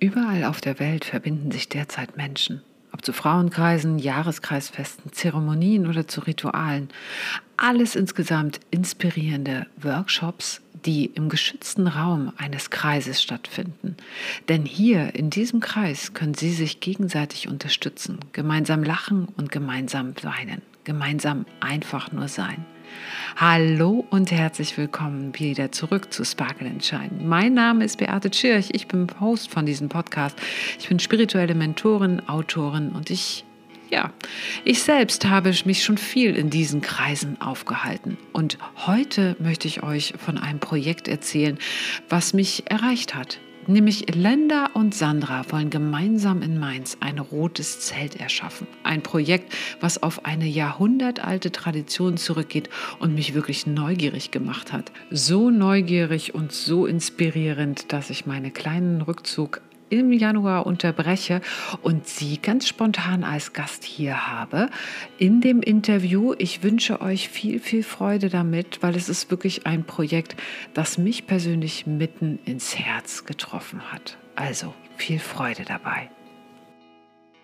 Überall auf der Welt verbinden sich derzeit Menschen. Ob zu Frauenkreisen, Jahreskreisfesten, Zeremonien oder zu Ritualen. Alles insgesamt inspirierende Workshops, die im geschützten Raum eines Kreises stattfinden. Denn hier in diesem Kreis können Sie sich gegenseitig unterstützen, gemeinsam lachen und gemeinsam weinen, gemeinsam einfach nur sein. Hallo und herzlich willkommen wieder zurück zu Sparkle Shine. Mein Name ist Beate Tschirch, ich bin Host von diesem Podcast. Ich bin spirituelle Mentorin, Autorin und ich ja, ich selbst habe mich schon viel in diesen Kreisen aufgehalten. Und heute möchte ich euch von einem Projekt erzählen, was mich erreicht hat. Nämlich Lenda und Sandra wollen gemeinsam in Mainz ein rotes Zelt erschaffen. Ein Projekt, was auf eine jahrhundertalte Tradition zurückgeht und mich wirklich neugierig gemacht hat. So neugierig und so inspirierend, dass ich meinen kleinen Rückzug im Januar unterbreche und Sie ganz spontan als Gast hier habe in dem Interview. Ich wünsche euch viel, viel Freude damit, weil es ist wirklich ein Projekt, das mich persönlich mitten ins Herz getroffen hat. Also viel Freude dabei.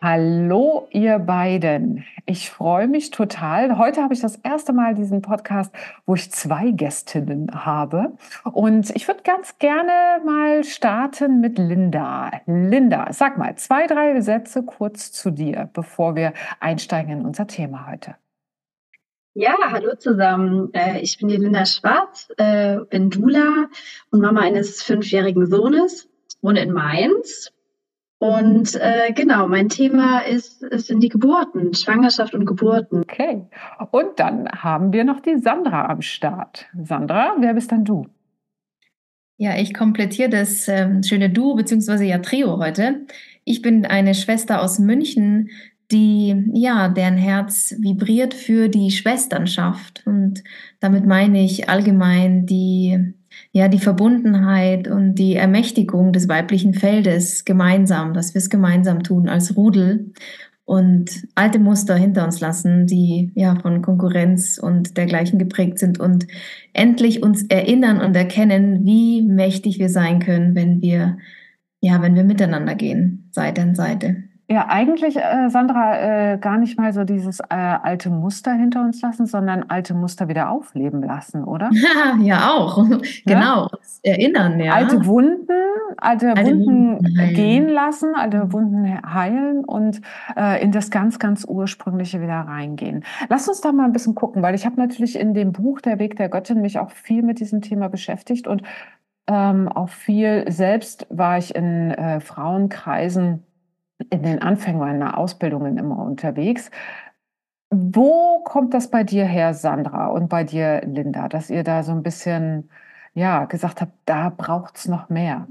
Hallo, ihr beiden. Ich freue mich total. Heute habe ich das erste Mal diesen Podcast, wo ich zwei Gästinnen habe. Und ich würde ganz gerne mal starten mit Linda. Linda, sag mal zwei, drei Sätze kurz zu dir, bevor wir einsteigen in unser Thema heute. Ja, hallo zusammen. Äh, ich bin die Linda Schwarz, äh, bin Dula und Mama eines fünfjährigen Sohnes, wohne in Mainz und äh, genau, mein Thema ist, ist sind die Geburten, Schwangerschaft und Geburten. Okay. Und dann haben wir noch die Sandra am Start. Sandra, wer bist dann du? Ja, ich komplettiere das ähm, schöne Du bzw. ja Trio heute. Ich bin eine Schwester aus München, die ja deren Herz vibriert für die Schwesternschaft und damit meine ich allgemein die ja, die Verbundenheit und die Ermächtigung des weiblichen Feldes gemeinsam, dass wir es gemeinsam tun als Rudel und alte Muster hinter uns lassen, die ja von Konkurrenz und dergleichen geprägt sind und endlich uns erinnern und erkennen, wie mächtig wir sein können, wenn wir ja, wenn wir miteinander gehen, Seite an Seite. Ja, eigentlich, äh, Sandra, äh, gar nicht mal so dieses äh, alte Muster hinter uns lassen, sondern alte Muster wieder aufleben lassen, oder? ja, auch. genau. Erinnern, ja. Alte Wunden, alte, alte Wunden, Wunden gehen lassen, alte Wunden heilen und äh, in das ganz, ganz Ursprüngliche wieder reingehen. Lass uns da mal ein bisschen gucken, weil ich habe natürlich in dem Buch Der Weg der Göttin mich auch viel mit diesem Thema beschäftigt und ähm, auch viel selbst war ich in äh, Frauenkreisen in den Anfängen meiner Ausbildungen immer unterwegs. Wo kommt das bei dir her, Sandra, und bei dir, Linda, dass ihr da so ein bisschen ja, gesagt habt, da braucht es noch mehr?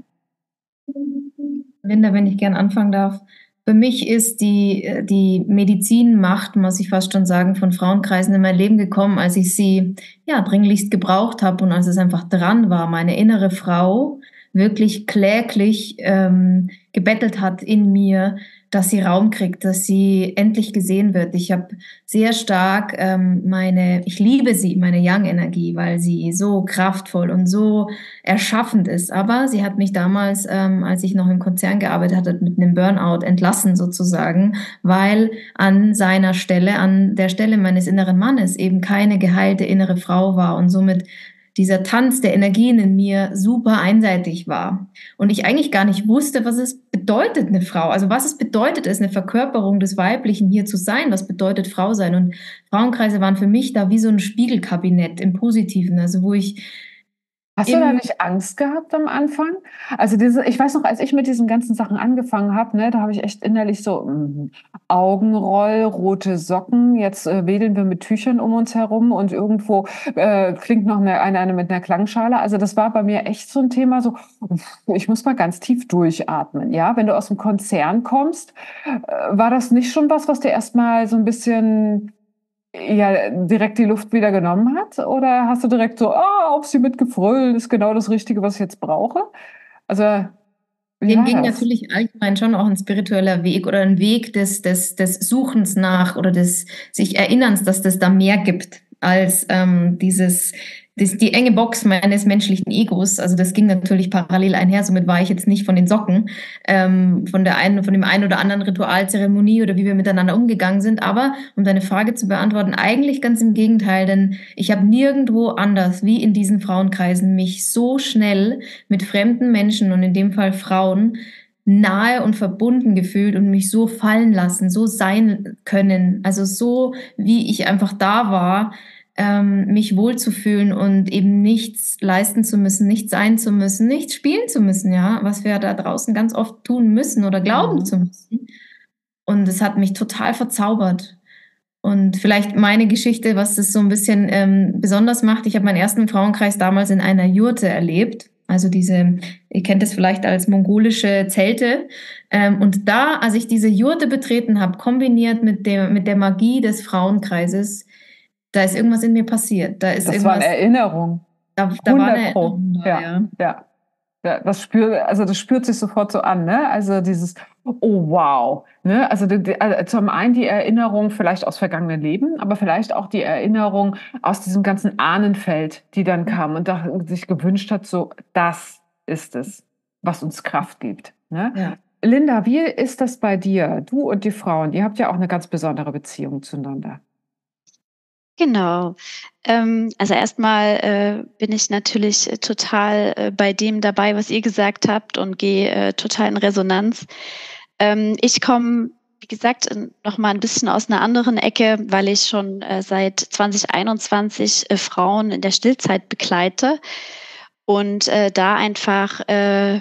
Linda, wenn ich gern anfangen darf. Für mich ist die, die Medizinmacht, muss ich fast schon sagen, von Frauenkreisen in mein Leben gekommen, als ich sie ja dringlichst gebraucht habe und als es einfach dran war, meine innere Frau wirklich kläglich ähm, gebettelt hat in mir, dass sie Raum kriegt, dass sie endlich gesehen wird. Ich habe sehr stark ähm, meine, ich liebe sie, meine Young-Energie, weil sie so kraftvoll und so erschaffend ist. Aber sie hat mich damals, ähm, als ich noch im Konzern gearbeitet hatte, mit einem Burnout entlassen sozusagen, weil an seiner Stelle, an der Stelle meines inneren Mannes eben keine geheilte innere Frau war und somit dieser Tanz der Energien in mir super einseitig war. Und ich eigentlich gar nicht wusste, was es bedeutet, eine Frau, also was es bedeutet, ist eine Verkörperung des Weiblichen hier zu sein, was bedeutet Frau sein? Und Frauenkreise waren für mich da wie so ein Spiegelkabinett im Positiven, also wo ich Hast du da nicht Angst gehabt am Anfang? Also diese, ich weiß noch, als ich mit diesen ganzen Sachen angefangen habe, ne, da habe ich echt innerlich so mm, Augenroll, rote Socken. Jetzt äh, wedeln wir mit Tüchern um uns herum und irgendwo äh, klingt noch eine, eine, eine mit einer Klangschale. Also das war bei mir echt so ein Thema. So, ich muss mal ganz tief durchatmen. Ja, wenn du aus dem Konzern kommst, äh, war das nicht schon was, was dir erstmal so ein bisschen ja direkt die Luft wieder genommen hat? Oder hast du direkt so, ah, auf sie mitgefrölt, ist genau das Richtige, was ich jetzt brauche? Also dem ging das? natürlich allgemein schon auch ein spiritueller Weg oder ein Weg des, des, des Suchens nach oder des sich Erinnerns, dass das da mehr gibt als ähm, dieses das, die enge Box meines menschlichen Egos. Also das ging natürlich parallel einher. Somit war ich jetzt nicht von den Socken, ähm, von der einen, von dem einen oder anderen Ritualzeremonie oder wie wir miteinander umgegangen sind. Aber um deine Frage zu beantworten, eigentlich ganz im Gegenteil, denn ich habe nirgendwo anders wie in diesen Frauenkreisen mich so schnell mit fremden Menschen und in dem Fall Frauen nahe und verbunden gefühlt und mich so fallen lassen, so sein können, also so wie ich einfach da war, ähm, mich wohlzufühlen und eben nichts leisten zu müssen, nichts sein zu müssen, nichts spielen zu müssen, ja, was wir da draußen ganz oft tun müssen oder glauben mhm. zu müssen. Und es hat mich total verzaubert. Und vielleicht meine Geschichte, was das so ein bisschen ähm, besonders macht. Ich habe meinen ersten Frauenkreis damals in einer Jurte erlebt. Also diese, ihr kennt es vielleicht als mongolische Zelte. Ähm, und da, als ich diese Jurte betreten habe, kombiniert mit der, mit der Magie des Frauenkreises, da ist irgendwas in mir passiert. Da ist das irgendwas, war eine Erinnerung. Da, da war eine Erinnerung. Ja, ja. ja. Ja, das spürt, also das spürt sich sofort so an, ne? Also dieses, oh wow, ne? Also, die, die, also zum einen die Erinnerung vielleicht aus vergangenen Leben, aber vielleicht auch die Erinnerung aus diesem ganzen Ahnenfeld, die dann kam und da sich gewünscht hat, so das ist es, was uns Kraft gibt. Ne? Ja. Linda, wie ist das bei dir? Du und die Frauen, ihr habt ja auch eine ganz besondere Beziehung zueinander. Genau. Ähm, also erstmal äh, bin ich natürlich äh, total äh, bei dem dabei, was ihr gesagt habt und gehe äh, total in Resonanz. Ähm, ich komme, wie gesagt, noch mal ein bisschen aus einer anderen Ecke, weil ich schon äh, seit 2021 äh, Frauen in der Stillzeit begleite und da einfach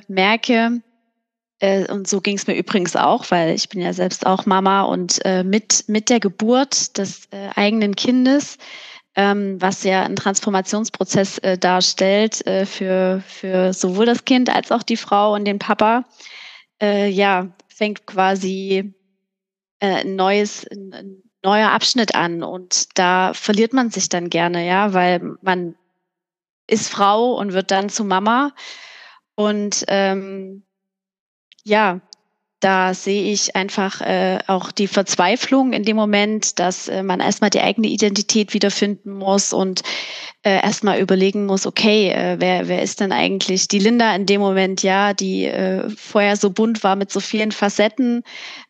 merke, und so ging es mir übrigens auch, weil ich bin ja selbst auch Mama und mit, mit der Geburt des eigenen Kindes ähm, was ja einen Transformationsprozess äh, darstellt äh, für, für sowohl das Kind als auch die Frau und den Papa, äh, ja, fängt quasi äh, ein neues, ein neuer Abschnitt an und da verliert man sich dann gerne, ja, weil man ist Frau und wird dann zu Mama. Und ähm, ja, da sehe ich einfach äh, auch die Verzweiflung in dem Moment, dass äh, man erstmal die eigene Identität wiederfinden muss und äh, erstmal überlegen muss, okay, äh, wer, wer ist denn eigentlich die Linda in dem Moment, ja, die äh, vorher so bunt war mit so vielen Facetten,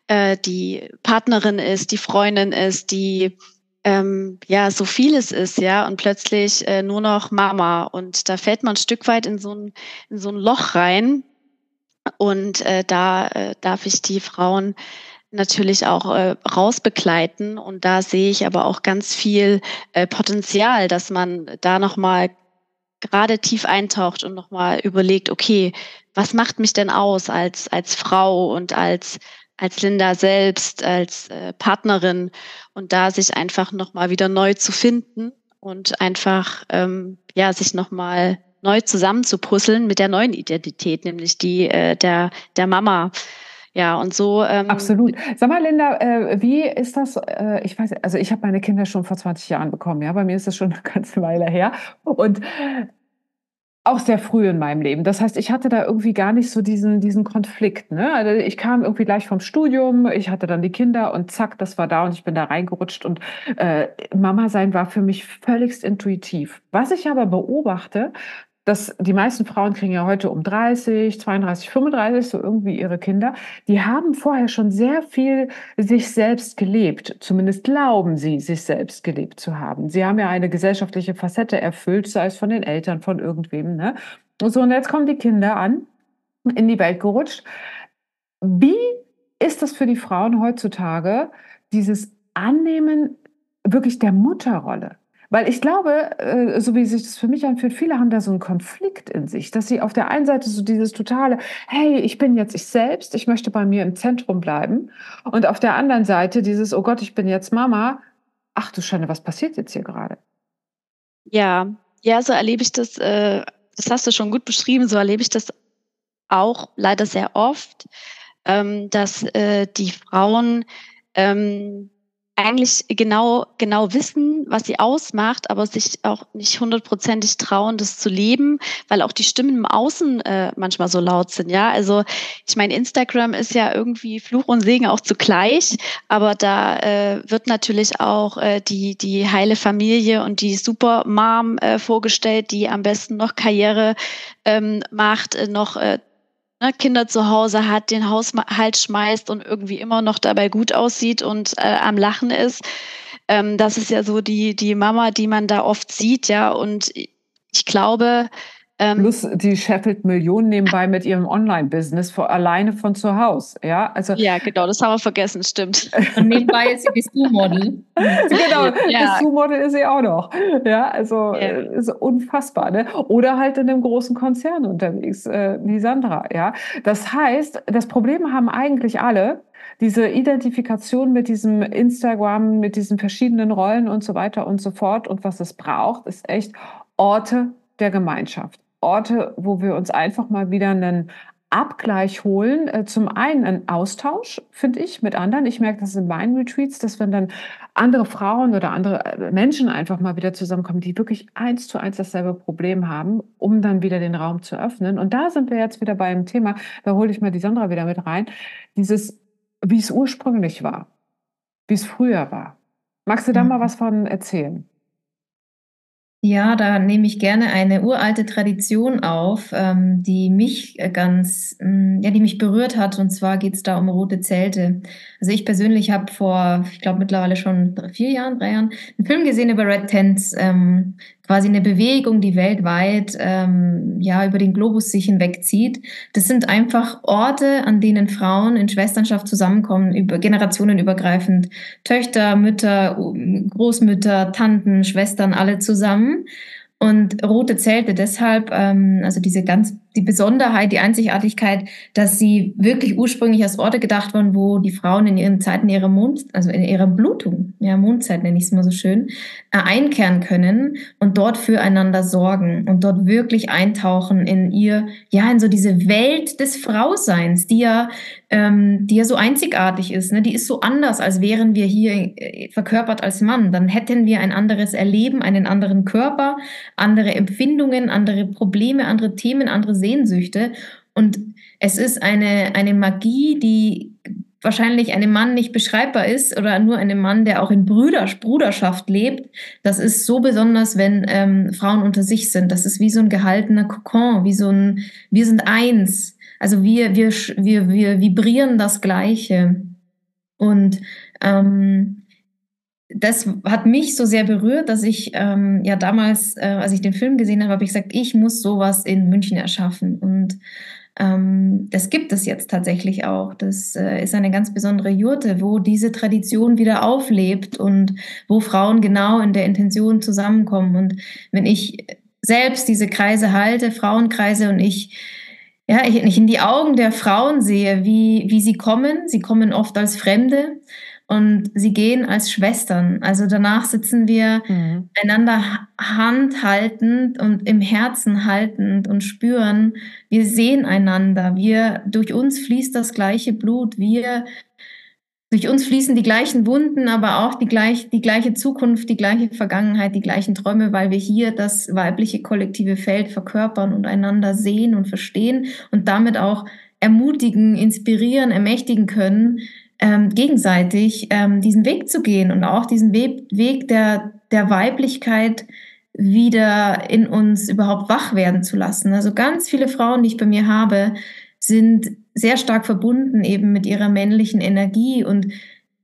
äh, die Partnerin ist, die Freundin ist, die ähm, ja so vieles ist, ja, und plötzlich äh, nur noch Mama. Und da fällt man ein Stück weit in so ein, in so ein Loch rein, und äh, da äh, darf ich die Frauen natürlich auch äh, rausbegleiten. Und da sehe ich aber auch ganz viel äh, Potenzial, dass man da nochmal gerade tief eintaucht und nochmal überlegt, okay, was macht mich denn aus als, als Frau und als, als Linda selbst, als äh, Partnerin und da sich einfach nochmal wieder neu zu finden und einfach, ähm, ja, sich nochmal neu zusammenzupuzzeln mit der neuen Identität, nämlich die äh, der, der Mama. Ja, und so. Ähm, Absolut. Sag mal, Linda, äh, wie ist das? Äh, ich weiß, also ich habe meine Kinder schon vor 20 Jahren bekommen, ja, bei mir ist das schon eine ganze Weile her. Und auch sehr früh in meinem Leben. Das heißt, ich hatte da irgendwie gar nicht so diesen, diesen Konflikt. Ne? Also ich kam irgendwie gleich vom Studium, ich hatte dann die Kinder und zack, das war da und ich bin da reingerutscht und äh, Mama sein war für mich völligst intuitiv. Was ich aber beobachte, dass die meisten Frauen kriegen ja heute um 30, 32, 35 so irgendwie ihre Kinder. Die haben vorher schon sehr viel sich selbst gelebt. Zumindest glauben sie, sich selbst gelebt zu haben. Sie haben ja eine gesellschaftliche Facette erfüllt, sei es von den Eltern, von irgendwem. Ne? So, und jetzt kommen die Kinder an, in die Welt gerutscht. Wie ist das für die Frauen heutzutage, dieses Annehmen wirklich der Mutterrolle? Weil ich glaube, äh, so wie sich das für mich anfühlt, viele haben da so einen Konflikt in sich, dass sie auf der einen Seite so dieses totale, hey, ich bin jetzt ich selbst, ich möchte bei mir im Zentrum bleiben. Und auf der anderen Seite dieses, oh Gott, ich bin jetzt Mama. Ach du Schande, was passiert jetzt hier gerade? Ja, ja, so erlebe ich das, äh, das hast du schon gut beschrieben, so erlebe ich das auch leider sehr oft, ähm, dass äh, die Frauen ähm, eigentlich genau, genau wissen, was sie ausmacht, aber sich auch nicht hundertprozentig trauen, das zu leben, weil auch die Stimmen im Außen äh, manchmal so laut sind. Ja, also ich meine, Instagram ist ja irgendwie Fluch und Segen auch zugleich, aber da äh, wird natürlich auch äh, die, die heile Familie und die Supermom äh, vorgestellt, die am besten noch Karriere ähm, macht, äh, noch äh, ne, Kinder zu Hause hat, den Haushalt schmeißt und irgendwie immer noch dabei gut aussieht und äh, am Lachen ist. Ähm, das ist ja so die, die Mama, die man da oft sieht, ja. Und ich glaube, ähm, Plus, die scheffelt Millionen nebenbei mit ihrem Online-Business alleine von zu Hause. Ja, also, ja, genau, das haben wir vergessen, stimmt. Und nebenbei ist sie Dessous-Model. genau, ja. Dessous-Model ist sie auch noch. Ja, also ja. Äh, ist unfassbar. Ne? Oder halt in einem großen Konzern unterwegs, äh, wie Sandra. Ja, das heißt, das Problem haben eigentlich alle, diese Identifikation mit diesem Instagram, mit diesen verschiedenen Rollen und so weiter und so fort und was es braucht, ist echt Orte der Gemeinschaft. Orte, wo wir uns einfach mal wieder einen Abgleich holen. Äh, zum einen ein Austausch, finde ich, mit anderen. Ich merke das in meinen Retreats, dass wenn dann andere Frauen oder andere äh, Menschen einfach mal wieder zusammenkommen, die wirklich eins zu eins dasselbe Problem haben, um dann wieder den Raum zu öffnen. Und da sind wir jetzt wieder beim Thema, da hole ich mal die Sandra wieder mit rein, dieses, wie es ursprünglich war, wie es früher war. Magst du da mhm. mal was von erzählen? Ja, da nehme ich gerne eine uralte Tradition auf, ähm, die mich äh, ganz, ähm, ja, die mich berührt hat. Und zwar geht es da um rote Zelte. Also ich persönlich habe vor, ich glaube mittlerweile schon vier Jahren, drei Jahren, einen Film gesehen über Red Tents, ähm, quasi eine Bewegung, die weltweit ähm, ja über den Globus sich hinwegzieht. Das sind einfach Orte, an denen Frauen in Schwesternschaft zusammenkommen, über generationenübergreifend. Töchter, Mütter, Großmütter, Tanten, Schwestern, alle zusammen. Und rote Zelte deshalb, ähm, also diese ganz, die Besonderheit, die Einzigartigkeit, dass sie wirklich ursprünglich als Orte gedacht wurden, wo die Frauen in ihren Zeiten ihrer Mond, also in ihrer Blutung, ja, Mondzeit nenne ich es mal so schön, äh, einkehren können und dort füreinander sorgen und dort wirklich eintauchen in ihr, ja, in so diese Welt des Frauseins, die ja ähm, die ja so einzigartig ist. Ne? Die ist so anders, als wären wir hier äh, verkörpert als Mann. Dann hätten wir ein anderes Erleben, einen anderen Körper, andere Empfindungen, andere Probleme, andere Themen, andere Sehnsüchte. Und es ist eine, eine Magie, die wahrscheinlich einem Mann nicht beschreibbar ist oder nur einem Mann, der auch in Brüder, Bruderschaft lebt. Das ist so besonders, wenn ähm, Frauen unter sich sind. Das ist wie so ein gehaltener Kokon, wie so ein, wir sind eins. Also wir, wir, wir, wir vibrieren das Gleiche. Und ähm, das hat mich so sehr berührt, dass ich ähm, ja damals, äh, als ich den Film gesehen habe, habe ich gesagt, ich muss sowas in München erschaffen. Und ähm, das gibt es jetzt tatsächlich auch. Das äh, ist eine ganz besondere Jurte, wo diese Tradition wieder auflebt und wo Frauen genau in der Intention zusammenkommen. Und wenn ich selbst diese Kreise halte, Frauenkreise, und ich ja, ich, ich in die Augen der Frauen sehe, wie, wie sie kommen. Sie kommen oft als Fremde und sie gehen als Schwestern. Also danach sitzen wir mhm. einander Hand haltend und im Herzen haltend und spüren, wir sehen einander. Wir, durch uns fließt das gleiche Blut. Wir durch uns fließen die gleichen Wunden, aber auch die, gleich, die gleiche Zukunft, die gleiche Vergangenheit, die gleichen Träume, weil wir hier das weibliche kollektive Feld verkörpern und einander sehen und verstehen und damit auch ermutigen, inspirieren, ermächtigen können, ähm, gegenseitig ähm, diesen Weg zu gehen und auch diesen We Weg der, der Weiblichkeit wieder in uns überhaupt wach werden zu lassen. Also ganz viele Frauen, die ich bei mir habe, sind sehr stark verbunden eben mit ihrer männlichen Energie und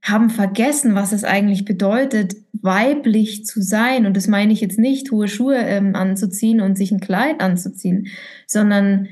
haben vergessen, was es eigentlich bedeutet, weiblich zu sein. Und das meine ich jetzt nicht, hohe Schuhe ähm, anzuziehen und sich ein Kleid anzuziehen, sondern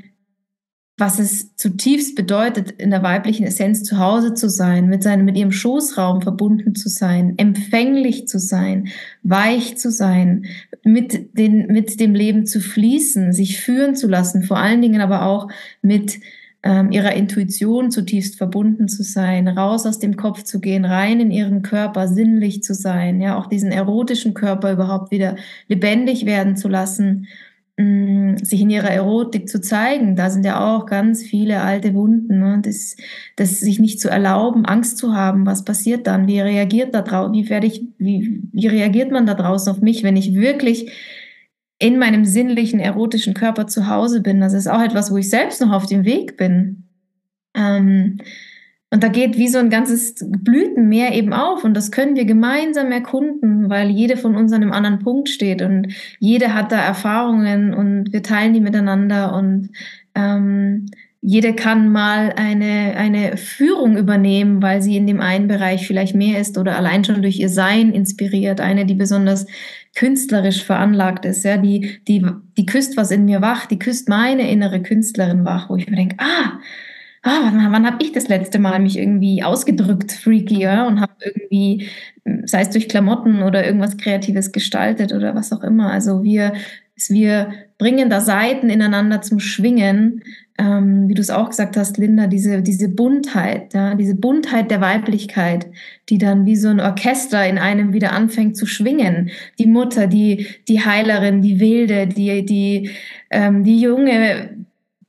was es zutiefst bedeutet, in der weiblichen Essenz zu Hause zu sein, mit seinem, mit ihrem Schoßraum verbunden zu sein, empfänglich zu sein, weich zu sein, mit den, mit dem Leben zu fließen, sich führen zu lassen, vor allen Dingen aber auch mit ähm, ihrer Intuition zutiefst verbunden zu sein, raus aus dem Kopf zu gehen, rein in ihren Körper, sinnlich zu sein, ja, auch diesen erotischen Körper überhaupt wieder lebendig werden zu lassen sich in ihrer Erotik zu zeigen. Da sind ja auch ganz viele alte Wunden. Ne? Das, das sich nicht zu erlauben, Angst zu haben. Was passiert dann? Wie reagiert da draußen? Wie werde ich, wie, wie reagiert man da draußen auf mich, wenn ich wirklich in meinem sinnlichen, erotischen Körper zu Hause bin? Das ist auch etwas, wo ich selbst noch auf dem Weg bin. Ähm, und da geht wie so ein ganzes Blütenmeer eben auf. Und das können wir gemeinsam erkunden, weil jede von uns an einem anderen Punkt steht und jede hat da Erfahrungen und wir teilen die miteinander und ähm, jede kann mal eine, eine Führung übernehmen, weil sie in dem einen Bereich vielleicht mehr ist oder allein schon durch ihr Sein inspiriert. Eine, die besonders künstlerisch veranlagt ist, ja, die, die, die küsst was in mir wach, die küsst meine innere Künstlerin wach, wo ich mir denke, ah, ah, wann, wann habe ich das letzte Mal mich irgendwie ausgedrückt, freaky, ja, und habe irgendwie, sei es durch Klamotten oder irgendwas Kreatives gestaltet oder was auch immer. Also wir, wir bringen da Seiten ineinander zum Schwingen, ähm, wie du es auch gesagt hast, Linda, diese, diese Buntheit, ja, diese Buntheit der Weiblichkeit, die dann wie so ein Orchester in einem wieder anfängt zu schwingen. Die Mutter, die, die Heilerin, die Wilde, die, die, ähm, die junge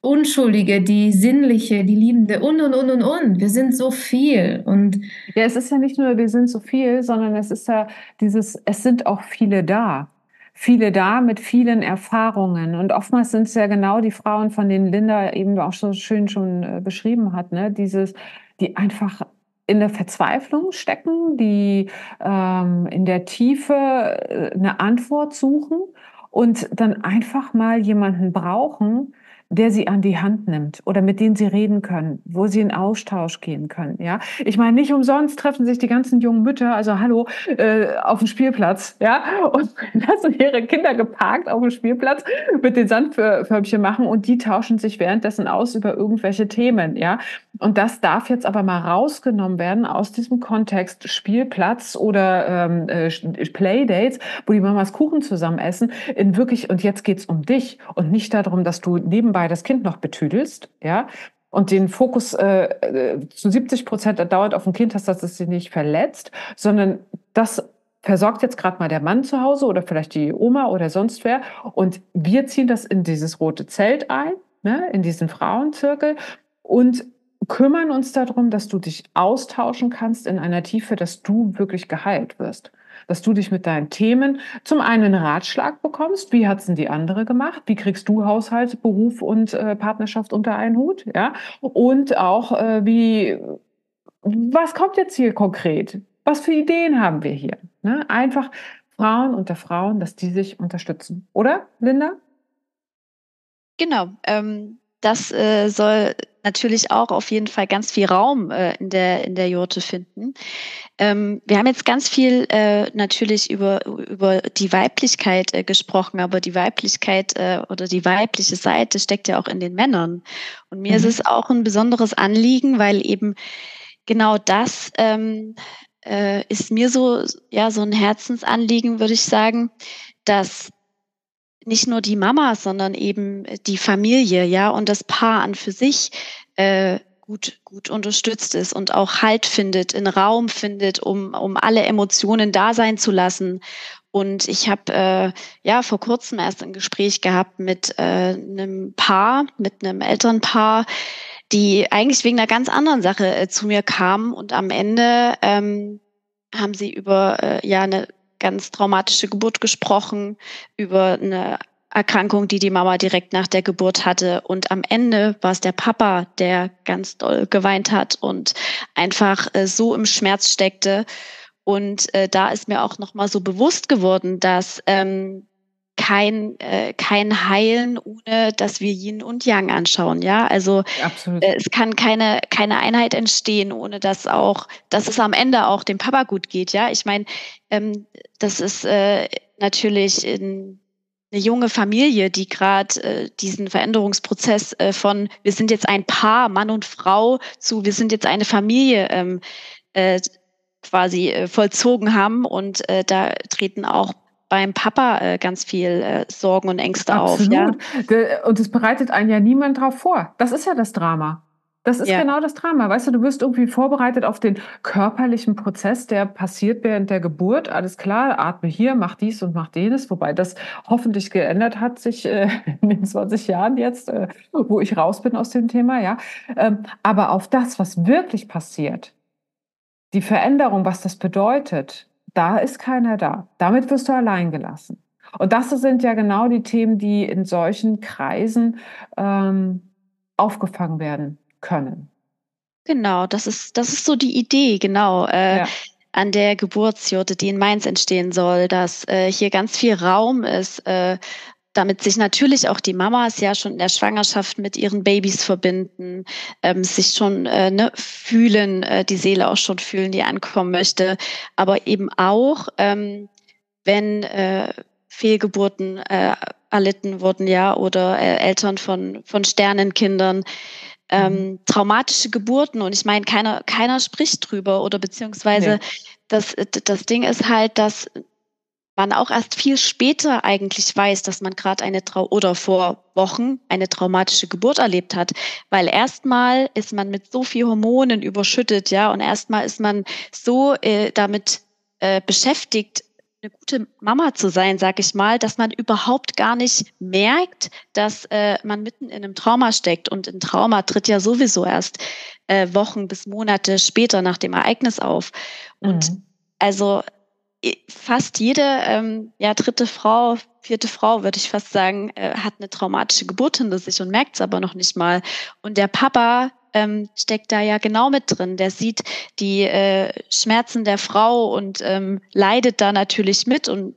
Unschuldige, die Sinnliche, die Liebende und, und, und, und, und. Wir sind so viel. Und ja, es ist ja nicht nur, wir sind so viel, sondern es ist ja dieses, es sind auch viele da. Viele da mit vielen Erfahrungen. Und oftmals sind es ja genau die Frauen, von denen Linda eben auch so schön schon äh, beschrieben hat, ne? Dieses, die einfach in der Verzweiflung stecken, die ähm, in der Tiefe äh, eine Antwort suchen und dann einfach mal jemanden brauchen, der sie an die Hand nimmt oder mit denen sie reden können, wo sie in Austausch gehen können. Ja, ich meine, nicht umsonst treffen sich die ganzen jungen Mütter, also hallo, äh, auf dem Spielplatz, ja, und lassen ihre Kinder geparkt auf dem Spielplatz mit den Sandförmchen machen und die tauschen sich währenddessen aus über irgendwelche Themen, ja. Und das darf jetzt aber mal rausgenommen werden aus diesem Kontext Spielplatz oder ähm, äh, Playdates, wo die Mamas Kuchen zusammen essen, in wirklich, und jetzt geht's um dich und nicht darum, dass du nebenbei nebenbei das Kind noch betüdelst, ja, und den Fokus äh, äh zu 70 Prozent dauert auf dem Kind hast, dass es sich nicht verletzt, sondern das versorgt jetzt gerade mal der Mann zu Hause oder vielleicht die Oma oder sonst wer. Und wir ziehen das in dieses rote Zelt ein, ne, in diesen Frauenzirkel und kümmern uns darum, dass du dich austauschen kannst in einer Tiefe, dass du wirklich geheilt wirst dass du dich mit deinen Themen zum einen Ratschlag bekommst, wie hat's denn die andere gemacht, wie kriegst du Haushalt, Beruf und äh, Partnerschaft unter einen Hut, ja, und auch äh, wie, was kommt jetzt hier konkret, was für Ideen haben wir hier, ne? einfach Frauen unter Frauen, dass die sich unterstützen, oder Linda? Genau, ähm, das äh, soll natürlich auch auf jeden Fall ganz viel Raum äh, in der in der Jurte finden. Ähm, wir haben jetzt ganz viel äh, natürlich über über die Weiblichkeit äh, gesprochen, aber die Weiblichkeit äh, oder die weibliche Seite steckt ja auch in den Männern. Und mir mhm. ist es auch ein besonderes Anliegen, weil eben genau das ähm, äh, ist mir so ja so ein Herzensanliegen, würde ich sagen, dass nicht nur die Mama, sondern eben die Familie, ja, und das Paar an für sich äh, gut, gut unterstützt ist und auch Halt findet, einen Raum findet, um, um alle Emotionen da sein zu lassen. Und ich habe äh, ja vor kurzem erst ein Gespräch gehabt mit äh, einem Paar, mit einem Elternpaar, die eigentlich wegen einer ganz anderen Sache äh, zu mir kamen und am Ende ähm, haben sie über äh, ja eine ganz traumatische Geburt gesprochen, über eine Erkrankung, die die Mama direkt nach der Geburt hatte. Und am Ende war es der Papa, der ganz doll geweint hat und einfach äh, so im Schmerz steckte. Und äh, da ist mir auch nochmal so bewusst geworden, dass ähm, kein, äh, kein Heilen, ohne dass wir Yin und Yang anschauen. Ja, also äh, es kann keine, keine Einheit entstehen, ohne dass auch, dass es am Ende auch dem Papa gut geht. Ja, ich meine, ähm, das ist äh, natürlich in, eine junge Familie, die gerade äh, diesen Veränderungsprozess äh, von wir sind jetzt ein Paar, Mann und Frau, zu wir sind jetzt eine Familie ähm, äh, quasi äh, vollzogen haben. Und äh, da treten auch beim Papa äh, ganz viel äh, Sorgen und Ängste Absolut. auf. Ja? Und es bereitet einen ja niemand drauf vor. Das ist ja das Drama. Das ist Ja. genau das Drama. Weißt du, du wirst irgendwie vorbereitet auf den körperlichen Prozess, der passiert während der Geburt. Alles klar, atme hier, mach dies und mach jenes. Wobei das hoffentlich geändert hat sich äh, in den 20 Jahren jetzt, äh, wo ich raus bin aus dem Thema, ja. Ähm, aber auf das, was wirklich passiert, die Veränderung, was das bedeutet, da ist keiner da. Damit wirst du allein gelassen. Und das sind ja genau die Themen, die in solchen Kreisen ähm, aufgefangen werden können. Genau, das ist, das ist so die Idee, genau, äh, Ja. an der Geburtsjurte, die in Mainz entstehen soll, dass äh, hier ganz viel Raum ist, äh, damit sich natürlich auch die Mamas ja schon in der Schwangerschaft mit ihren Babys verbinden, ähm, sich schon äh, ne, fühlen, äh, die Seele auch schon fühlen, die ankommen möchte, aber eben auch, ähm, wenn äh, Fehlgeburten äh, erlitten wurden, ja, oder äh, Eltern von, von Sternenkindern, ähm, traumatische Geburten. Und ich meine, keiner, keiner spricht drüber oder beziehungsweise Nee. das, das Ding ist halt, dass man auch erst viel später eigentlich weiß, dass man gerade eine Trau oder vor Wochen eine traumatische Geburt erlebt hat, weil erstmal ist man mit so viel Hormonen überschüttet, ja, und erstmal ist man so äh, damit äh, beschäftigt, eine gute Mama zu sein, sag ich mal, dass man überhaupt gar nicht merkt, dass äh, man mitten in einem Trauma steckt. Und ein Trauma tritt ja sowieso erst äh, Wochen bis Monate später nach dem Ereignis auf. Und Mhm. also fast jede ähm, ja, dritte Frau, vierte Frau, würde ich fast sagen, äh, hat eine traumatische Geburt hinter sich und merkt es aber noch nicht mal. Und der Papa ähm, steckt da ja genau mit drin. Der sieht die äh, Schmerzen der Frau und ähm, leidet da natürlich mit und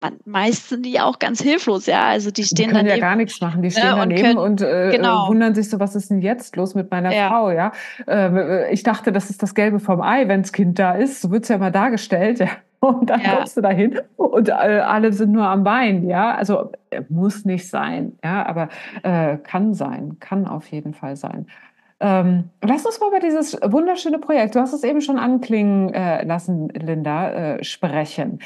man, meist sind die auch ganz hilflos, ja. Also die Die stehen können ja daneben. gar nichts machen. Die stehen und daneben können- und äh, genau. äh, wundern sich so, was ist denn jetzt los mit meiner Ja. Frau, ja? Äh, ich dachte, das ist das Gelbe vom Ei, wenn das Kind da ist. So wird's ja mal dargestellt, ja. Und dann Ja. kommst du dahin und äh, alle sind nur am Weinen, ja. Also äh, muss nicht sein, ja, aber äh, kann sein, kann auf jeden Fall sein. Ähm, lass uns mal über dieses wunderschöne Projekt, du hast es eben schon anklingen äh, lassen, Linda, äh, sprechen.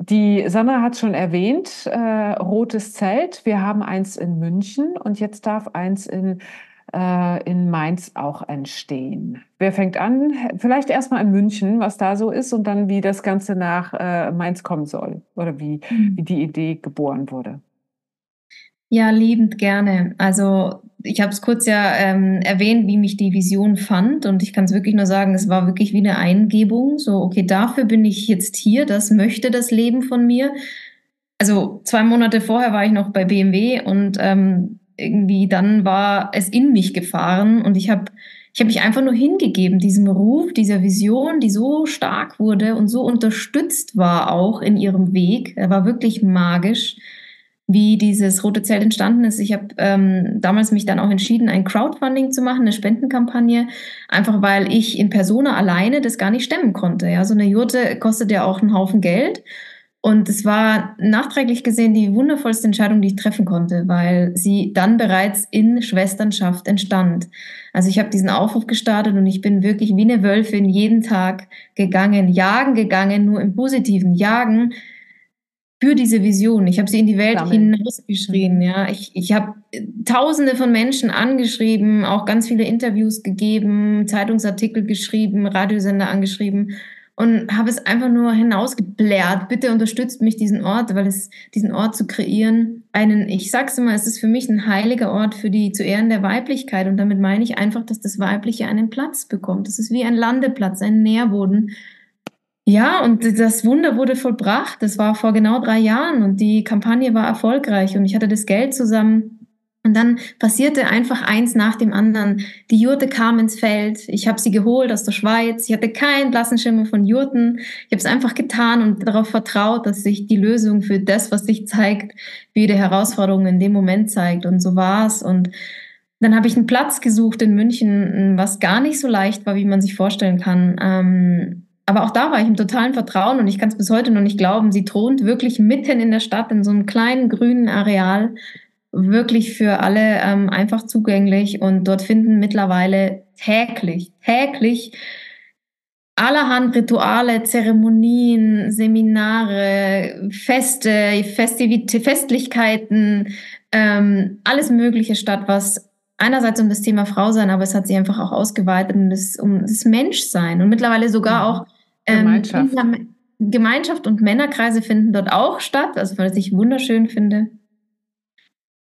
Die Sandra hat schon erwähnt, äh, Rotes Zelt. Wir haben eins in München und jetzt darf eins in, äh, in Mainz auch entstehen. Wer fängt an? Vielleicht erstmal in München, was da so ist und dann, wie das Ganze nach äh, Mainz kommen soll oder wie, wie die Idee geboren wurde. Ja, liebend gerne. Also ich habe es kurz ja ähm, erwähnt, wie mich die Vision fand und ich kann es wirklich nur sagen, es war wirklich wie eine Eingebung. So, okay, dafür bin ich jetzt hier, das möchte das Leben von mir. Also zwei Monate vorher war ich noch bei BMW und ähm, irgendwie dann war es in mich gefahren und ich habe ich habe mich einfach nur hingegeben, diesem Ruf, dieser Vision, die so stark wurde und so unterstützt war auch in ihrem Weg. Er war wirklich magisch wie dieses Rote Zelt entstanden ist. Ich habe ähm, damals mich dann auch entschieden, ein Crowdfunding zu machen, eine Spendenkampagne, einfach weil ich in Persona alleine das gar nicht stemmen konnte. Ja, so eine Jurte kostet ja auch einen Haufen Geld. Und es war nachträglich gesehen die wundervollste Entscheidung, die ich treffen konnte, weil sie dann bereits in Schwesternschaft entstand. Also ich habe diesen Aufruf gestartet und ich bin wirklich wie eine Wölfin jeden Tag gegangen, jagen gegangen, nur im positiven Jagen für diese Vision. Ich habe sie in die Welt Sammeln. hinausgeschrien. Ja, ich, ich habe Tausende von Menschen angeschrieben, auch ganz viele Interviews gegeben, Zeitungsartikel geschrieben, Radiosender angeschrieben und habe es einfach nur hinausgeblärt. Bitte unterstützt mich diesen Ort, weil es diesen Ort zu kreieren, einen, ich sag's immer, es ist für mich ein heiliger Ort für die zu Ehren der Weiblichkeit und damit meine ich einfach, dass das Weibliche einen Platz bekommt. Das ist wie ein Landeplatz, ein Nährboden. Ja, und das Wunder wurde vollbracht. Das war vor genau drei Jahren und die Kampagne war erfolgreich und ich hatte das Geld zusammen. Und dann passierte einfach eins nach dem anderen. Die Jurte kam ins Feld. Ich habe sie geholt aus der Schweiz. Ich hatte keinen blassen Schimmer von Jurten. Ich habe es einfach getan und darauf vertraut, dass sich die Lösung für das, was sich zeigt, für jede Herausforderung in dem Moment zeigt. Und so war es. Und dann habe ich einen Platz gesucht in München, was gar nicht so leicht war, wie man sich vorstellen kann. Ähm, aber auch da war ich im totalen Vertrauen und ich kann es bis heute noch nicht glauben. Sie thront wirklich mitten in der Stadt in so einem kleinen grünen Areal, wirklich für alle ähm, einfach zugänglich und dort finden mittlerweile täglich, täglich allerhand Rituale, Zeremonien, Seminare, Feste, Festivitä Festlichkeiten, ähm, alles Mögliche statt, was einerseits um das Thema Frau sein, aber es hat sich einfach auch ausgeweitet um das, um das Menschsein und mittlerweile sogar mhm. auch ähm, Gemeinschaft. Gemeinschaft und Männerkreise finden dort auch statt, also was ich wunderschön finde.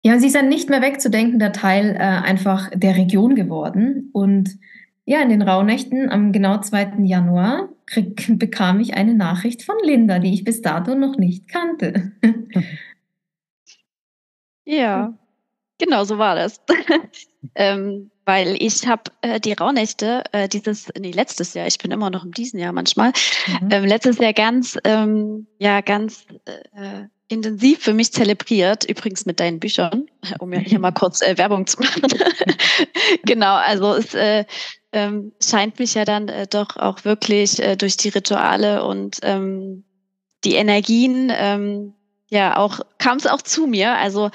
Ja, sie ist ein nicht mehr wegzudenkender Teil äh, einfach der Region geworden. Und ja, in den Rauhnächten am genau 2. Januar krieg, bekam ich eine Nachricht von Linda, die ich bis dato noch nicht kannte. Ja, genau so war das. ähm, weil ich habe äh, die Rauhnächte äh, dieses, nee, letztes Jahr, ich bin immer noch in diesem Jahr manchmal, mhm. ähm, letztes Jahr ganz, ähm, ja, ganz äh, intensiv für mich zelebriert, übrigens mit deinen Büchern, um ja hier mal kurz äh, Werbung zu machen. genau, also es äh, ähm, scheint mich ja dann äh, doch auch wirklich äh, durch die Rituale und ähm, die Energien, ähm, ja, auch kam es auch zu mir. Also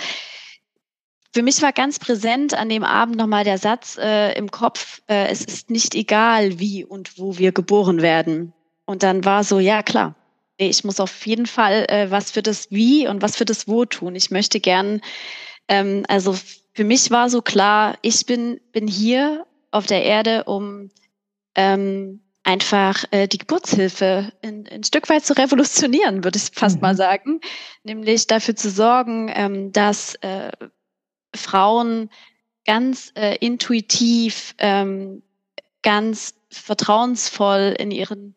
für mich war ganz präsent an dem Abend nochmal der Satz äh, im Kopf, äh, es ist nicht egal, wie und wo wir geboren werden. Und dann war so, ja klar, ich muss auf jeden Fall äh, was für das Wie und was für das Wo tun. Ich möchte gern, ähm, also für mich war so klar, ich bin, bin hier auf der Erde, um ähm, einfach äh, die Geburtshilfe ein, ein Stück weit zu revolutionieren, würde ich fast mhm. mal sagen. Nämlich dafür zu sorgen, ähm, dass äh, Frauen ganz äh, intuitiv, ähm, ganz vertrauensvoll in ihren,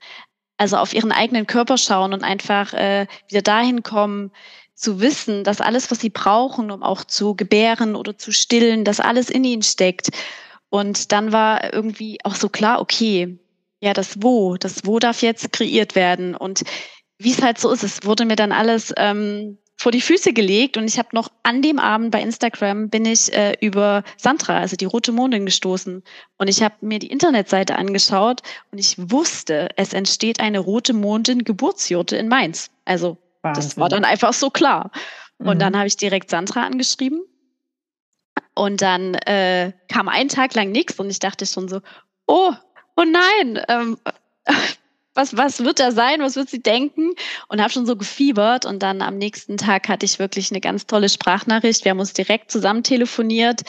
also auf ihren eigenen Körper schauen und einfach äh, wieder dahin kommen, zu wissen, dass alles, was sie brauchen, um auch zu gebären oder zu stillen, dass alles in ihnen steckt. Und dann war irgendwie auch so klar, okay, ja, das Wo, das Wo darf jetzt kreiert werden. Und wie es halt so ist, es wurde mir dann alles ähm, vor die Füße gelegt und ich habe noch an dem Abend bei Instagram bin ich äh, über Sandra, also die Rote Mondin, gestoßen und ich habe mir die Internetseite angeschaut und ich wusste, es entsteht eine Rote Mondin Geburtsjurte in Mainz. Also Wahnsinn. das war dann einfach so klar. Und mhm. dann habe ich direkt Sandra angeschrieben und dann äh, kam ein Tag lang nichts und ich dachte schon so, oh, oh nein, ähm, was, was wird da sein, was wird sie denken? Und habe schon so gefiebert. Und dann am nächsten Tag hatte ich wirklich eine ganz tolle Sprachnachricht. Wir haben uns direkt zusammen telefoniert,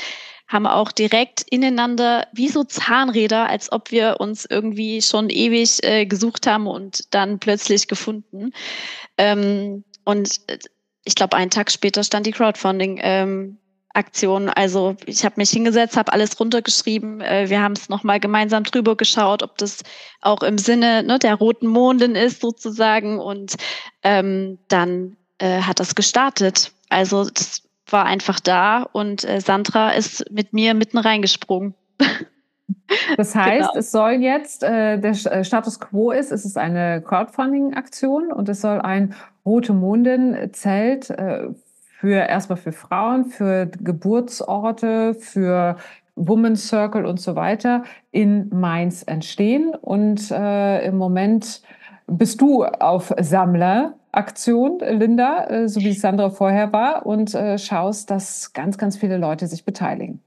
haben auch direkt ineinander wie so Zahnräder, als ob wir uns irgendwie schon ewig äh, gesucht haben und dann plötzlich gefunden. Ähm, und äh, ich glaube, einen Tag später stand die Crowdfunding ähm, Aktion. Also ich habe mich hingesetzt, habe alles runtergeschrieben. Äh, wir haben es nochmal gemeinsam drüber geschaut, ob das auch im Sinne ne, der roten Mondin ist sozusagen. Und ähm, dann äh, hat das gestartet. Also das war einfach da und äh, Sandra ist mit mir mitten reingesprungen. Das heißt, genau. es soll jetzt, äh, der äh, Status quo ist, es ist eine Crowdfunding-Aktion und es soll ein Rote Mondin-Zelt äh, für erstmal für Frauen, für Geburtsorte, für Women's Circle und so weiter in Mainz entstehen. Und äh, im Moment bist du auf Sammleraktion, Linda, äh, so wie Sandra vorher war, und äh, schaust, dass ganz, ganz viele Leute sich beteiligen.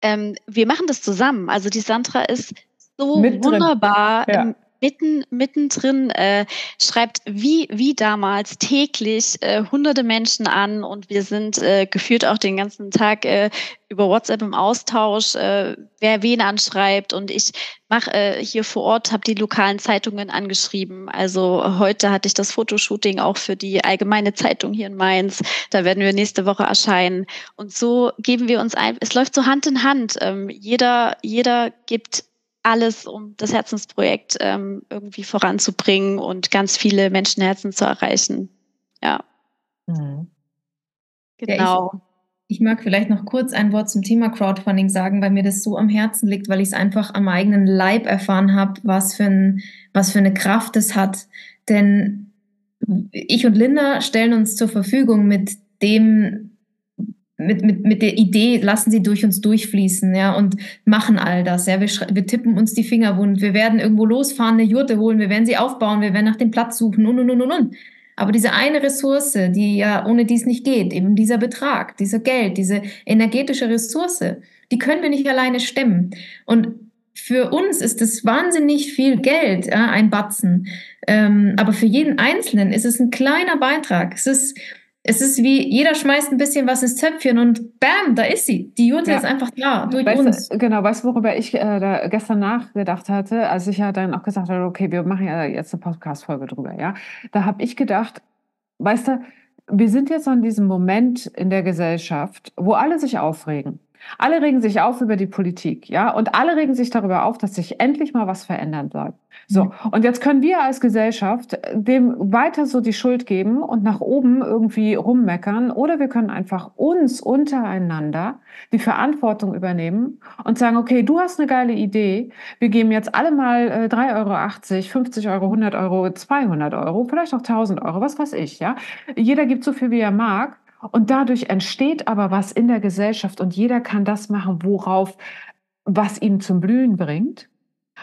Ähm, wir machen das zusammen. Also die Sandra ist so Mit wunderbar ja. im mitten, mittendrin äh, schreibt wie, wie damals täglich äh, hunderte Menschen an und wir sind äh, geführt auch den ganzen Tag äh, über WhatsApp im Austausch, äh, wer wen anschreibt und ich mache äh, hier vor Ort, habe die lokalen Zeitungen angeschrieben. Also heute hatte ich das Fotoshooting auch für die allgemeine Zeitung hier in Mainz. Da werden wir nächste Woche erscheinen. Und so geben wir uns ein, es läuft so Hand in Hand. Ähm, jeder, jeder gibt alles, um das Herzensprojekt ähm, irgendwie voranzubringen und ganz viele Menschenherzen zu erreichen. Ja. Mhm. Genau. Ja, ich, ich, mag vielleicht noch kurz ein Wort zum Thema Crowdfunding sagen, weil mir das so am Herzen liegt, weil ich es einfach am eigenen Leib erfahren habe, was für, ein, was für eine Kraft es hat. Denn ich und Linda stellen uns zur Verfügung mit dem, mit, mit, mit der Idee, lassen sie durch uns durchfließen, ja, und machen all das, ja. Wir, wir tippen uns die Finger wund, wir werden irgendwo losfahren, eine Jurte holen, wir werden sie aufbauen, wir werden nach dem Platz suchen und, und, und, und, und. Aber diese eine Ressource, die ja ohne dies nicht geht, eben dieser Betrag, dieser Geld, diese energetische Ressource, die können wir nicht alleine stemmen. Und für uns ist es wahnsinnig viel Geld, ja, ein Batzen. Ähm, aber für jeden Einzelnen ist es ein kleiner Beitrag. Es ist Es ist wie, jeder schmeißt ein bisschen was ins Töpfchen und bam, da ist sie. Die Jute ja. ist einfach da, durch weißt uns. Genau, weißt du, worüber ich äh, gestern nachgedacht hatte, als ich ja dann auch gesagt habe, okay, wir machen ja jetzt eine Podcast-Folge drüber, ja. Da habe ich gedacht, weißt du, wir sind jetzt an diesem Moment in der Gesellschaft, wo alle sich aufregen. Alle regen sich auf über die Politik, ja, und alle regen sich darüber auf, dass sich endlich mal was verändern soll. So, mhm. und jetzt können wir als Gesellschaft äh, dem weiter so die Schuld geben und nach oben irgendwie rummeckern, oder wir können einfach uns untereinander die Verantwortung übernehmen und sagen, okay, du hast eine geile Idee, wir geben jetzt alle mal äh, 3,80 Euro, 50 Euro, 100 Euro, 200 Euro, vielleicht auch 1000 Euro, was weiß ich, ja. Jeder gibt so viel, wie er mag. Und dadurch entsteht aber was in der Gesellschaft und jeder kann das machen, worauf, was ihn zum Blühen bringt,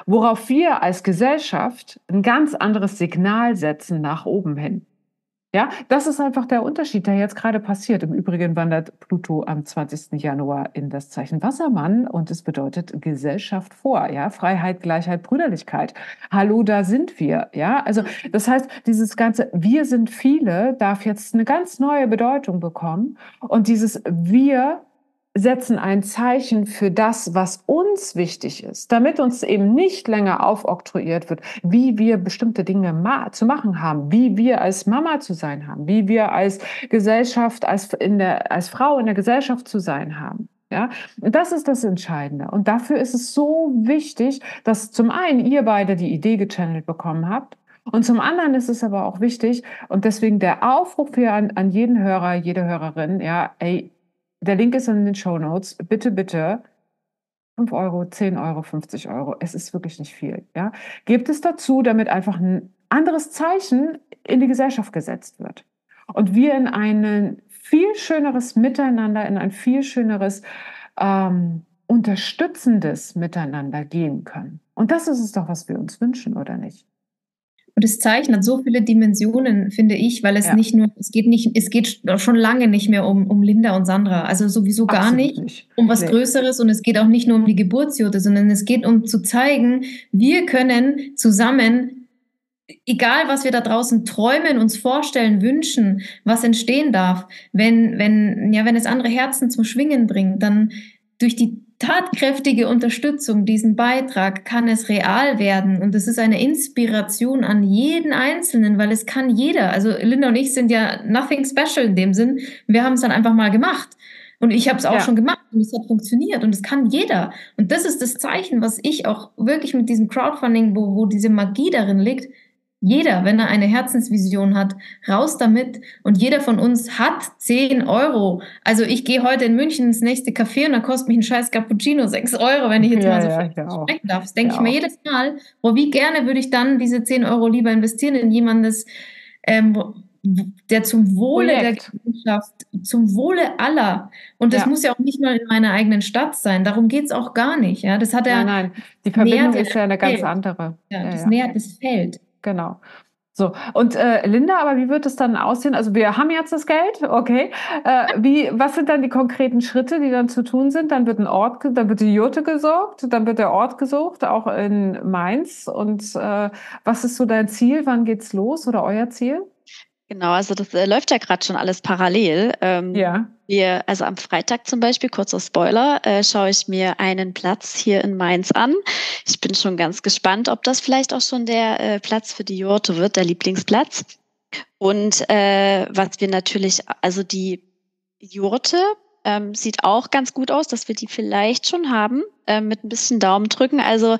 worauf wir als Gesellschaft ein ganz anderes Signal setzen nach oben hin. Ja, das ist einfach der Unterschied, der jetzt gerade passiert. Im Übrigen wandert Pluto am 20. Januar in das Zeichen Wassermann und es bedeutet Gesellschaft vor, ja, Freiheit, Gleichheit, Brüderlichkeit. Hallo, da sind wir, ja. Also, das heißt, dieses ganze Wir sind viele darf jetzt eine ganz neue Bedeutung bekommen und dieses Wir setzen ein Zeichen für das, was uns wichtig ist, damit uns eben nicht länger aufoktroyiert wird, wie wir bestimmte Dinge ma zu machen haben, wie wir als Mama zu sein haben, wie wir als Gesellschaft, als, in der, als Frau in der Gesellschaft zu sein haben. Ja, das ist das Entscheidende. Und dafür ist es so wichtig, dass zum einen ihr beide die Idee gechannelt bekommen habt und zum anderen ist es aber auch wichtig, und deswegen der Aufruf hier an, an jeden Hörer, jede Hörerin, ja, ey, der Link ist in den Show Notes. Bitte, bitte 5 Euro, 10 Euro, 50 Euro. Es ist wirklich nicht viel. Ja? Gebt es dazu, damit einfach ein anderes Zeichen in die Gesellschaft gesetzt wird. Und wir in ein viel schöneres Miteinander, in ein viel schöneres ähm, unterstützendes Miteinander gehen können. Und das ist es doch, was wir uns wünschen, oder nicht? Und es zeichnet so viele Dimensionen, finde ich, weil es ja. nicht nur, es geht nicht, es geht schon lange nicht mehr um, um Linda und Sandra. Also sowieso gar nicht, nicht, um was nee. Größeres und es geht auch nicht nur um die Geburtsjute, sondern es geht um zu zeigen, wir können zusammen egal was wir da draußen träumen, uns vorstellen, wünschen, was entstehen darf, wenn, wenn, ja, wenn es andere Herzen zum Schwingen bringt, dann durch die tatkräftige Unterstützung, diesen Beitrag, kann es real werden. Und es ist eine Inspiration an jeden Einzelnen, weil es kann jeder. Also Linda und ich sind ja nothing special in dem Sinn. Wir haben es dann einfach mal gemacht. Und ich habe es auch ja. schon gemacht und es hat funktioniert und es kann jeder. Und das ist das Zeichen, was ich auch wirklich mit diesem Crowdfunding, wo, wo diese Magie darin liegt, jeder, wenn er eine Herzensvision hat, raus damit. Und jeder von uns hat 10 Euro. Also ich gehe heute in München ins nächste Café und da kostet mich ein scheiß Cappuccino 6 Euro, wenn ich jetzt ja, mal so ja, sprechen darf. Das denke ich mir jedes Mal. Boah, wie gerne würde ich dann diese 10 Euro lieber investieren in jemandes, ähm, der zum Wohle Projekt. der Gesellschaft, zum Wohle aller. Und das ja. muss ja auch nicht mal in meiner eigenen Stadt sein. Darum geht es auch gar nicht. Ja, das hat ja. Nein, nein. Die Verbindung ist ja eine ganz andere. Ja, das ja, nährt das Feld. Genau. So, und äh, Linda, aber wie wird es dann aussehen? Also wir haben jetzt das Geld, okay. Äh, wie, was sind dann die konkreten Schritte, die dann zu tun sind? Dann wird ein Ort, dann wird die Jurte gesorgt, dann wird der Ort gesucht, auch in Mainz. Und äh, was ist so dein Ziel? Wann geht's los oder euer Ziel? Genau, also das äh, läuft ja gerade schon alles parallel. Ähm, ja. Wir, also am Freitag zum Beispiel, kurzer Spoiler, äh, schaue ich mir einen Platz hier in Mainz an. Ich bin schon ganz gespannt, ob das vielleicht auch schon der äh, Platz für die Jurte wird, der Lieblingsplatz. Und äh, was wir natürlich, also die Jurte ähm, sieht auch ganz gut aus, dass wir die vielleicht schon haben, äh, mit ein bisschen Daumen drücken. Also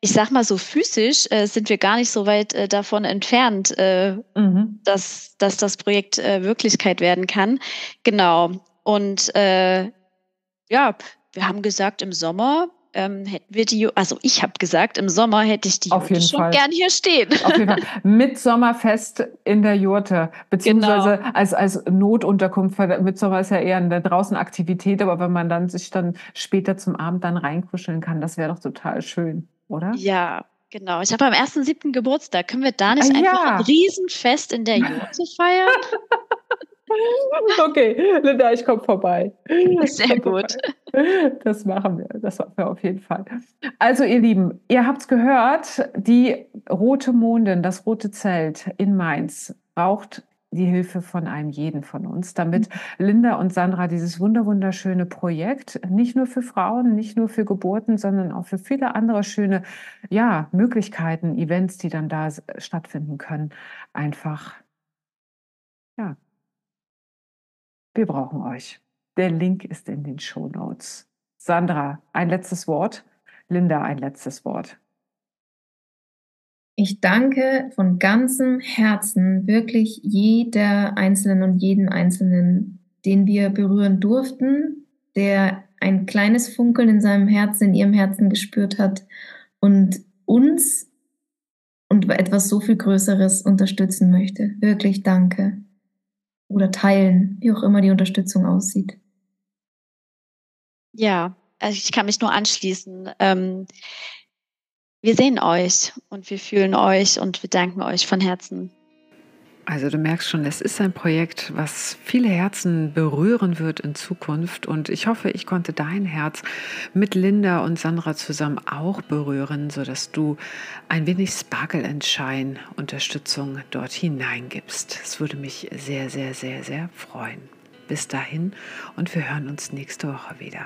ich sag mal so physisch äh, sind wir gar nicht so weit äh, davon entfernt, äh, mhm. dass, dass das Projekt äh, Wirklichkeit werden kann. Genau. Und äh, ja, wir haben gesagt, im Sommer ähm, hätten wir die, also ich habe gesagt, im Sommer hätte ich die Auf jeden schon Fall. gern hier stehen. Auf jeden Fall. Mit Sommerfest in der Jurte, beziehungsweise genau. als, als Notunterkunft. Sommer ist ja eher eine draußen Aktivität, aber wenn man dann sich dann später zum Abend dann reinkuscheln kann, das wäre doch total schön oder? Ja, genau. Ich habe am 1.7. Geburtstag. Können wir da nicht ah, einfach ja. ein Riesenfest in der Jurte feiern? okay, Linda, ich komme vorbei. Sehr gut. Das machen wir. Das machen wir auf jeden Fall. Also, ihr Lieben, ihr habt es gehört, die rote Mondin, das rote Zelt in Mainz braucht die Hilfe von einem jeden von uns, damit mhm. Linda und Sandra dieses wunderschöne Projekt nicht nur für Frauen, nicht nur für Geburten, sondern auch für viele andere schöne ja, Möglichkeiten, Events, die dann da stattfinden können, einfach ja. Wir brauchen euch. Der Link ist in den Show Notes. Sandra, ein letztes Wort. Linda, ein letztes Wort. Ich danke von ganzem Herzen wirklich jeder Einzelnen und jedem Einzelnen, den wir berühren durften, der ein kleines Funkeln in seinem Herzen, in ihrem Herzen gespürt hat und uns und etwas so viel Größeres unterstützen möchte. Wirklich danke. Oder teilen, wie auch immer die Unterstützung aussieht. Ja, also ich kann mich nur anschließen. Ähm, wir sehen euch und wir fühlen euch und wir danken euch von Herzen. Also du merkst schon, es ist ein Projekt, was viele Herzen berühren wird in Zukunft. Und ich hoffe, ich konnte dein Herz mit Linda und Sandra zusammen auch berühren, sodass du ein wenig Sparkle and Shine Unterstützung dort hineingibst. Es würde mich sehr, sehr, sehr, sehr freuen. Bis dahin und wir hören uns nächste Woche wieder.